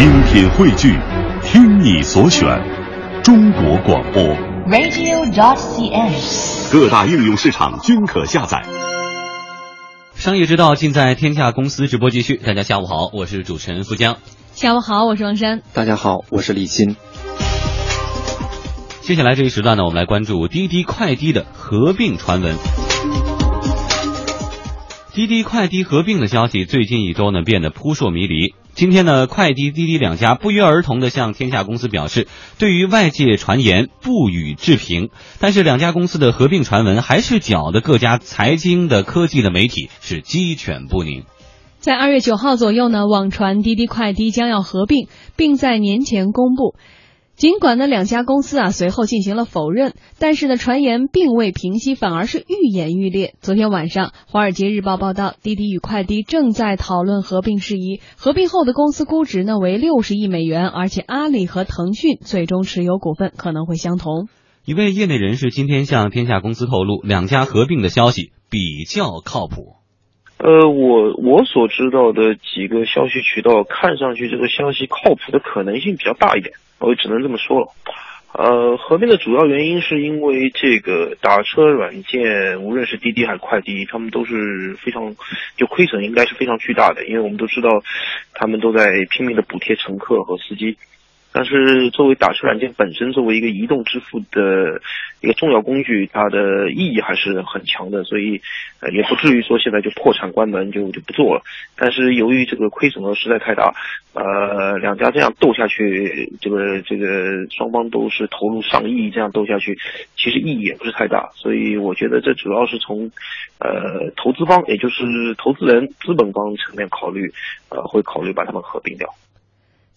精品汇聚，听你所选，中国广播。radio.dot.cn，。各大应用市场均可下载。商业之道尽在天下公司直播继续。大家下午好，我是主持人付江。下午好，我是王珊。大家好，我是李欣。接下来这一时段呢，我们来关注滴滴快滴的合并传闻。滴滴快滴合并的消息最近一周呢变得扑朔迷离。今天呢，快滴、滴滴两家不约而同的向天下公司表示，对于外界传言不予置评。但是两家公司的合并传闻还是搅得各家财经的、科技的媒体是鸡犬不宁。在二月九号左右呢，网传滴滴快滴将要合并，并在年前公布。尽管呢两家公司啊随后进行了否认，但是呢传言并未平息，反而是愈演愈烈。昨天晚上，《华尔街日报》报道，滴滴与快滴正在讨论合并事宜，合并后的公司估值呢为六十亿美元，而且阿里和腾讯最终持有股份可能会相同。一位业内人士今天向天下公司透露，两家合并的消息比较靠谱。呃，我我所知道的几个消息渠道，看上去这个消息靠谱的可能性比较大一点，我只能这么说了。呃，合并的主要原因是因为这个打车软件，无论是滴滴还是快滴，他们都是非常就亏损应该是非常巨大的，因为我们都知道，他们都在拼命的补贴乘客和司机。但是作为打车软件本身，作为一个移动支付的一个重要工具，它的意义还是很强的，所以呃也不至于说现在就破产关门就就不做了。但是由于这个亏损额实在太大，呃两家这样斗下去，这个这个双方都是投入上亿，这样斗下去，其实意义也不是太大。所以我觉得这主要是从呃投资方，也就是投资人资本方层面考虑，呃会考虑把他们合并掉。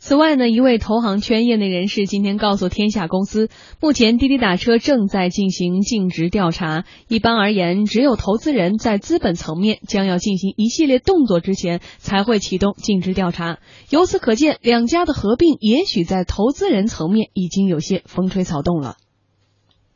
此外呢，一位投行圈业内人士今天告诉天下公司，目前滴滴打车正在进行尽职调查。一般而言，只有投资人在资本层面将要进行一系列动作之前，才会启动尽职调查。由此可见，两家的合并也许在投资人层面已经有些风吹草动了。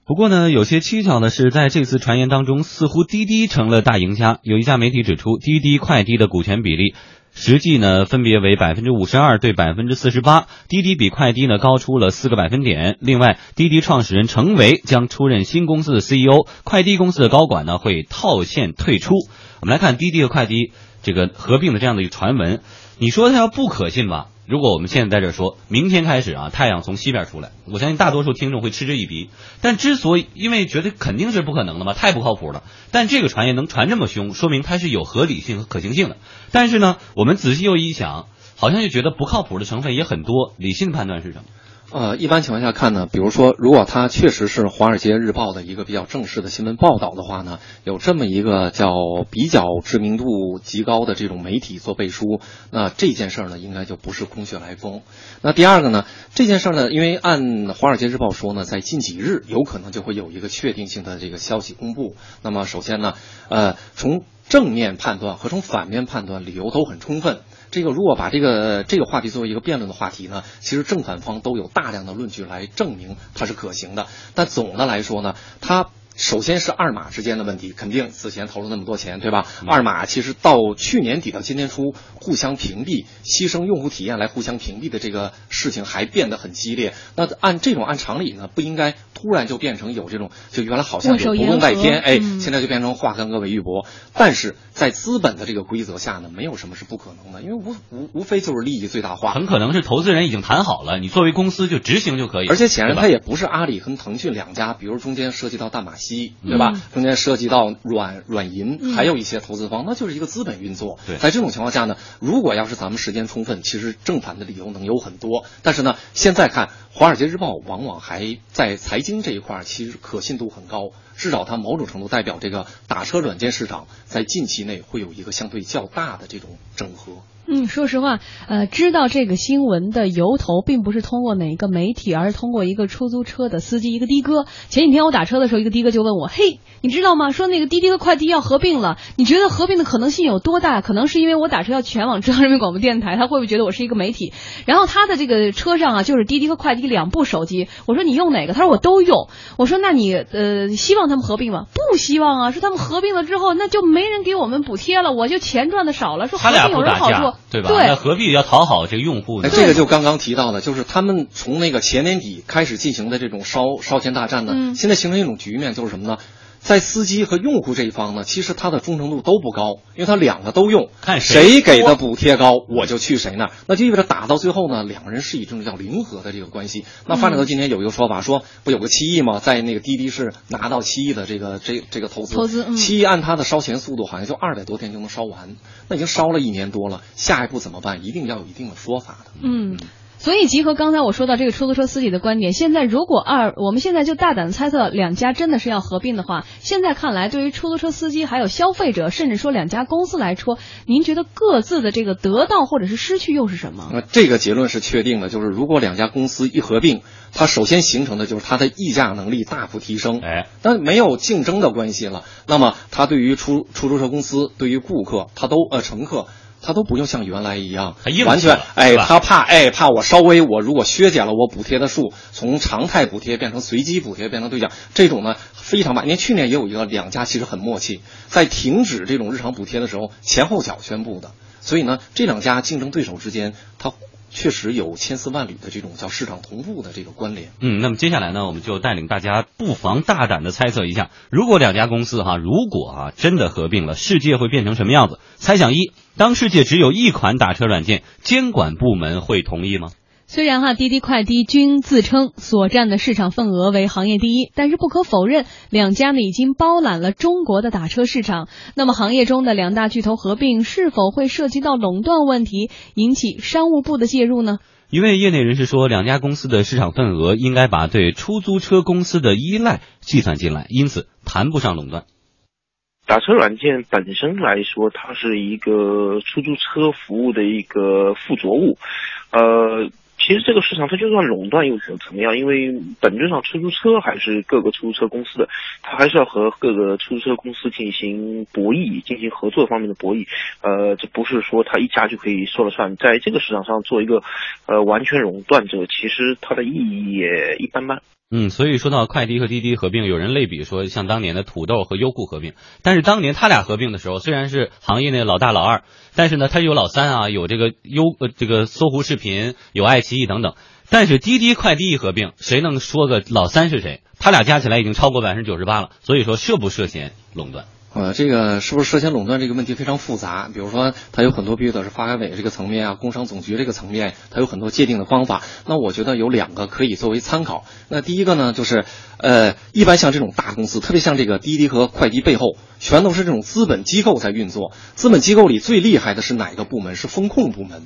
不过呢，有些蹊跷的是，在这次传言当中，似乎滴滴成了大赢家。有一家媒体指出，滴滴快滴的股权比例。实际呢，分别为百分之五十二对百分之四十八，滴滴比快滴呢高出了四个百分点。另外，滴滴创始人程维将出任新公司的 CEO，快滴公司的高管呢会套现退出。我们来看滴滴和快滴这个合并的这样的一个传闻，你说它要不可信吧？如果我们现在在这说，明天开始啊，太阳从西边出来，我相信大多数听众会嗤之以鼻。但之所以因为觉得肯定是不可能的嘛，太不靠谱了。但这个传言能传这么凶，说明它是有合理性和可行性的。但是呢，我们仔细又一想，好像又觉得不靠谱的成分也很多。理性判断是什么？呃，一般情况下看呢，比如说，如果它确实是《华尔街日报》的一个比较正式的新闻报道的话呢，有这么一个叫比较知名度极高的这种媒体做背书，那这件事儿呢，应该就不是空穴来风。那第二个呢，这件事儿呢，因为按《华尔街日报》说呢，在近几日有可能就会有一个确定性的这个消息公布。那么首先呢，呃，从正面判断和从反面判断，理由都很充分。这个如果把这个这个话题作为一个辩论的话题呢，其实正反方都有大量的论据来证明它是可行的。但总的来说呢，它首先是二马之间的问题，肯定此前投了那么多钱，对吧？二马其实到去年底到今年初，互相屏蔽、牺牲用户体验来互相屏蔽的这个事情还变得很激烈。那按这种按常理呢，不应该突然就变成有这种，就原来好像有不共戴天，哎，嗯、现在就变成化干戈为玉帛。但是在资本的这个规则下呢，没有什么是不可能的，因为无无无非就是利益最大化。很可能是投资人已经谈好了，你作为公司就执行就可以。而且显然它也不是阿里跟腾讯两家，比如中间涉及到大马锡，对吧？嗯中间涉及到软软银，还有一些投资方，那就是一个资本运作。对，在这种情况下呢，如果要是咱们时间充分，其实正反的理由能有很多。但是呢，现在看《华尔街日报》，往往还在财经这一块，其实可信度很高，至少它某种程度代表这个打车软件市场在近期内会有一个相对较大的这种整合。嗯，说实话，呃，知道这个新闻的由头，并不是通过哪个媒体，而是通过一个出租车的司机，一个的哥。前几天我打车的时候，一个的哥就问我：“嘿，你知道吗？说那个滴滴和快滴要合并了，你觉得合并的可能性有多大？可能是因为我打车要全网中央人民广播电台，他会不会觉得我是一个媒体？然后他的这个车上啊，就是滴滴和快滴两部手机。我说你用哪个？他说我都用。我说那你呃希望他们合并吗？不希望啊，说他们合并了之后，那就没人给我们补贴了，我就钱赚的少了。说合并有什么好处？对吧？对那何必要讨好这个用户呢？哎，这个就刚刚提到的，就是他们从那个前年底开始进行的这种烧烧钱大战呢，嗯现在形成一种局面，就是什么呢？在司机和用户这一方呢，其实他的忠诚度都不高，因为他两个都用，看谁谁给的补贴高，我就去谁那儿，那就意味着打到最后呢，两个人是以这种叫零和的这个关系。那发展到今天有一个说法，说不有个七亿吗？在那个滴滴是拿到七亿的这个这这个投资，投资嗯七亿按他的烧钱速度，好像就二百多天就能烧完，那已经烧了一年多了，下一步怎么办？一定要有一定的说法的。嗯。所以，结合刚才我说到这个出租车司机的观点，现在如果二，我们现在就大胆猜测两家真的是要合并的话，现在看来，对于出租车司机还有消费者，甚至说两家公司来说，您觉得各自的这个得到或者是失去又是什么？那这个结论是确定的，就是如果两家公司一合并，它首先形成的就是它的议价能力大幅提升。哎，但没有竞争的关系了，那么它对于出出租车公司、对于顾客，它都呃乘客。他都不用像原来一样，完全哎，他怕哎怕我稍微我如果削减了我补贴的数，从常态补贴变成随机补贴变成对讲，这种呢非常慢。因为去年也有一个两家其实很默契，在停止这种日常补贴的时候前后脚宣布的，所以呢这两家竞争对手之间，它确实有千丝万缕的这种叫市场同步的这个关联。嗯，那么接下来呢，我们就带领大家不妨大胆的猜测一下，如果两家公司哈，如果啊真的合并了，世界会变成什么样子？猜想一，当世界只有一款打车软件，监管部门会同意吗？虽然哈滴滴快滴均自称所占的市场份额为行业第一，但是不可否认，两家呢已经包揽了中国的打车市场。那么行业中的两大巨头合并是否会涉及到垄断问题，引起商务部的介入呢？一位业内人士说，两家公司的市场份额应该把对出租车公司的依赖计算进来，因此谈不上垄断。打车软件本身来说，它是一个出租车服务的一个附着物，呃。其实这个市场它就算垄断又怎么怎么样？因为本质上出租车还是各个出租车公司的，它还是要和各个出租车公司进行博弈、进行合作方面的博弈。呃，这不是说它一家就可以说了算。在这个市场上做一个呃完全垄断者，其实它的意义也一般般。嗯，所以说到快滴和滴滴合并，有人类比说像当年的土豆和优酷合并，但是当年他俩合并的时候，虽然是行业内老大老二，但是呢，他有老三啊，有这个优呃这个搜狐视频，有爱奇艺等等。但是滴滴快滴一合并，谁能说个老三是谁？他俩加起来已经超过百分之九十八了，所以说涉不涉嫌垄断？呃，这个是不是涉嫌垄断这个问题非常复杂？比如说，它有很多必须得是发改委这个层面啊，工商总局这个层面，它有很多界定的方法。那我觉得有两个可以作为参考。那第一个呢，就是呃，一般像这种大公司，特别像这个滴滴和快滴背后，全都是这种资本机构在运作。资本机构里最厉害的是哪个部门？是风控部门。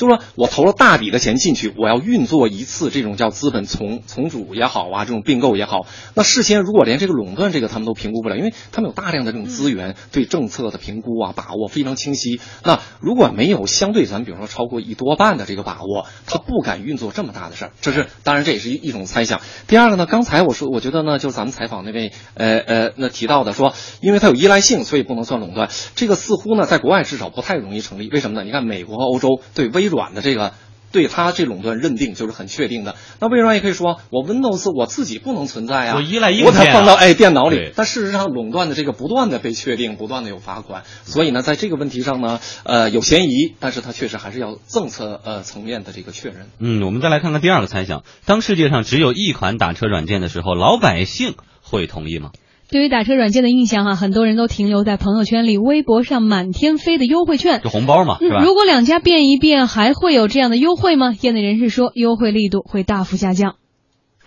就是说我投了大笔的钱进去，我要运作一次这种叫资本重重组也好啊，这种并购也好。那事先如果连这个垄断这个他们都评估不了，因为他们有大量的这种资源，对政策的评估啊把握非常清晰。那如果没有相对咱比如说超过一多半的这个把握，他不敢运作这么大的事儿。这是当然这也是一一种猜想。第二个呢，刚才我说我觉得呢，就是咱们采访那位呃呃那提到的说，因为它有依赖性，所以不能算垄断。这个似乎呢在国外至少不太容易成立。为什么呢？你看美国和欧洲对微软的这个。对它这垄断认定就是很确定的。那微软也可以说，我 Windows 我自己不能存在啊，我依赖硬我得件啊放到哎电脑里。但事实上，垄断的这个不断的被确定，不断的有罚款。所以呢，在这个问题上呢，呃，有嫌疑，但是它确实还是要政策呃层面的这个确认。嗯，我们再来看看第二个猜想：当世界上只有一款打车软件的时候，老百姓会同意吗？对于打车软件的印象哈，很多人都停留在朋友圈里、微博上满天飞的优惠券。就红包嘛，是吧嗯，？如果两家变一变，还会有这样的优惠吗？业内人士说，优惠力度会大幅下降。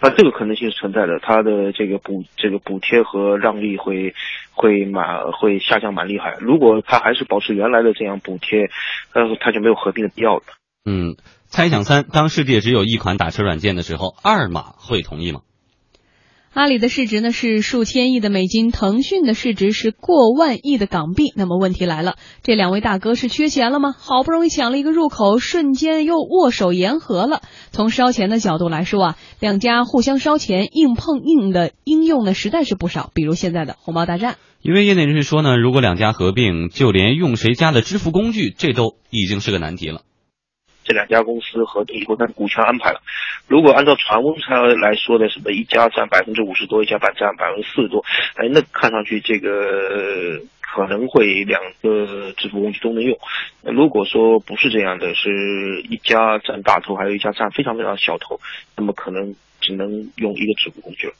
那这个可能性是存在的，它的这个补这个补贴和让利会会蛮会下降蛮厉害。如果它还是保持原来的这样补贴，呃，它就没有合并的必要了。嗯，猜想三：当世界只有一款打车软件的时候，二马会同意吗？阿里的市值呢是数千亿的美金，腾讯的市值是过万亿的港币。那么问题来了，这两位大哥是缺钱了吗？好不容易抢了一个入口，瞬间又握手言和了。从烧钱的角度来说啊，两家互相烧钱、硬碰硬的应用呢，实在是不少。比如现在的红包大战。一位业内人士说呢，如果两家合并，就连用谁家的支付工具，这都已经是个难题了。这两家公司合并以后，它的股权安排了。如果按照传闻上来说的，什么一家占百分之五十多，一家占百分之四十多，哎，那看上去这个可能会两个支付工具都能用。如果说不是这样的，是一家占大头，还有一家占非常非常小头，那么可能只能用一个支付工具了。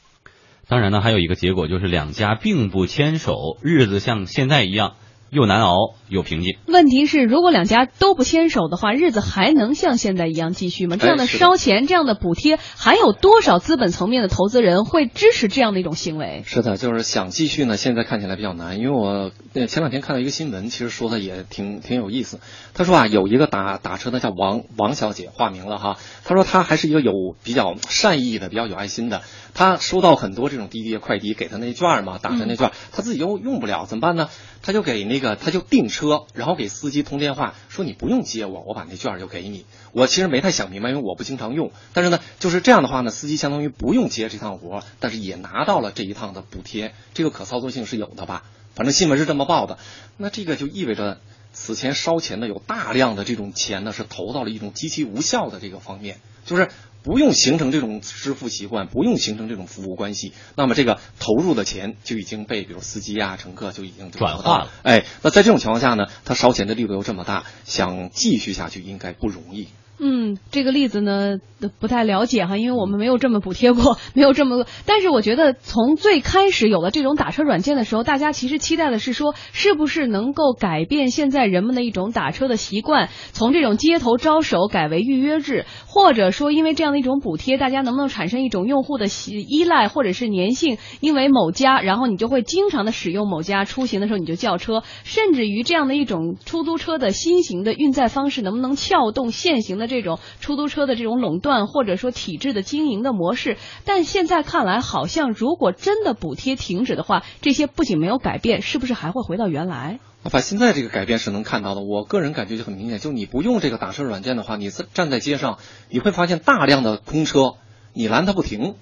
当然呢，还有一个结果就是两家并不牵手，日子像现在一样。又难熬又平静。问题是，如果两家都不牵手的话，日子还能像现在一样继续吗？这样的烧钱，这样的补贴，还有多少资本层面的投资人会支持这样的一种行为？是的，就是想继续呢，现在看起来比较难。因为我前两天看到一个新闻，其实说的也挺挺有意思。他说啊，有一个打打车的叫王王小姐，化名了哈。他说他还是一个有比较善意的、比较有爱心的。他收到很多这种滴滴快递给他那券嘛，打车那券，他自己又用不了，怎么办呢？他就给那个。他就订车，然后给司机通电话说：“你不用接我，我把那券就给你。”我其实没太想明白，因为我不经常用。但是呢，就是这样的话呢，司机相当于不用接这趟活，但是也拿到了这一趟的补贴，这个可操作性是有的吧？反正新闻是这么报的。那这个就意味着此前烧钱的有大量的这种钱呢，是投到了一种极其无效的这个方面，就是。不用形成这种支付习惯，不用形成这种服务关系，那么这个投入的钱就已经被比如司机啊、乘客就已经转化了。哎，那在这种情况下呢，他烧钱的力度又这么大，想继续下去应该不容易。嗯，这个例子呢不太了解哈，因为我们没有这么补贴过，没有这么。但是我觉得从最开始有了这种打车软件的时候，大家其实期待的是说，是不是能够改变现在人们的一种打车的习惯，从这种街头招手改为预约制，或者说因为这样的一种补贴，大家能不能产生一种用户的习依赖或者是粘性？因为某家，然后你就会经常的使用某家，出行的时候你就叫车，甚至于这样的一种出租车的新型的运载方式，能不能撬动现行的？这种出租车的这种垄断或者说体制的经营的模式，但现在看来，好像如果真的补贴停止的话，这些不仅没有改变，是不是还会回到原来？把现在这个改变是能看到的。我个人感觉就很明显，就你不用这个打车软件的话，你站在街上，你会发现大量的空车，你拦它不停，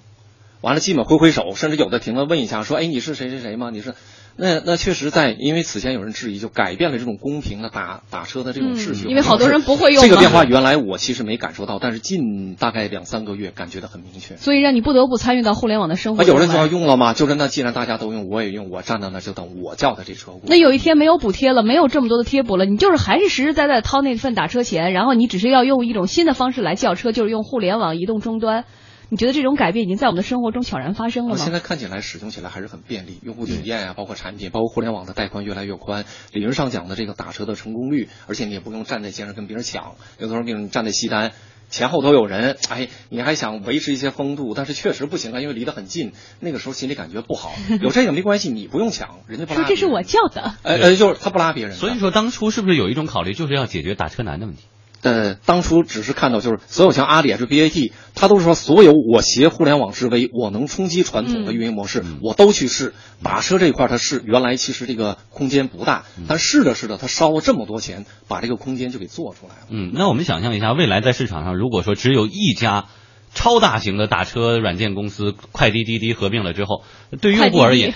完了基本挥挥手，甚至有的停了问一下，说：“哎，你是谁谁谁吗？你是？”那那确实在，因为此前有人质疑，就改变了这种公平的打打车的这种秩序。因为好多人不会用这个变化，原来我其实没感受到，但是近大概两三个月感觉的很明确。所以让你不得不参与到互联网的生活。有人就要用了吗？就是那既然大家都用，我也用，我站在那就等我叫的这车。那有一天没有补贴了，没有这么多的贴补了，你就是还是实实在在掏那份打车钱，然后你只是要用一种新的方式来叫车，就是用互联网移动终端。你觉得这种改变已经在我们的生活中悄然发生了吗？现在看起来使用起来还是很便利，用户体验啊，包括产品，包括互联网的带宽越来越宽。理论上讲的这个打车的成功率，而且你也不用站在街上跟别人抢，有的时候比如你站在西单，前后都有人，哎，你还想维持一些风度，但是确实不行啊，因为离得很近，那个时候心里感觉不好。有这个没关系，你不用抢，人家不拉。说这是我叫的。呃呃，就是他不拉别人。所以说当初是不是有一种考虑，就是要解决打车难的问题？呃，当初只是看到就是所有像阿里啊，就 BAT，他都是说所有我携互联网之威，我能冲击传统的运营模式，我都去试。打车这一块，它是原来其实这个空间不大，但试着试着，他烧了这么多钱，把这个空间就给做出来了。嗯，那我们想象一下，未来在市场上，如果说只有一家超大型的打车软件公司快滴滴滴合并了之后，对用户而言。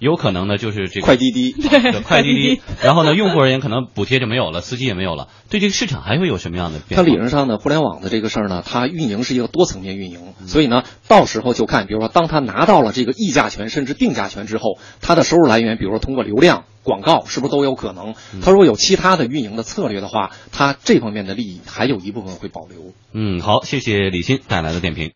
有可能呢，就是这个快滴滴，对，快滴滴。然后呢，用户而言，可能补贴就没有了，司机也没有了。对这个市场还会有什么样的变化？它理论上呢，互联网的这个事儿呢，它运营是一个多层面运营，所以呢，到时候就看，比如说，当他拿到了这个议价权甚至定价权之后，他的收入来源，比如说通过流量、广告，是不是都有可能？他如果有其他的运营的策略的话，他这方面的利益还有一部分会保留。嗯，好，谢谢李欣带来的点评。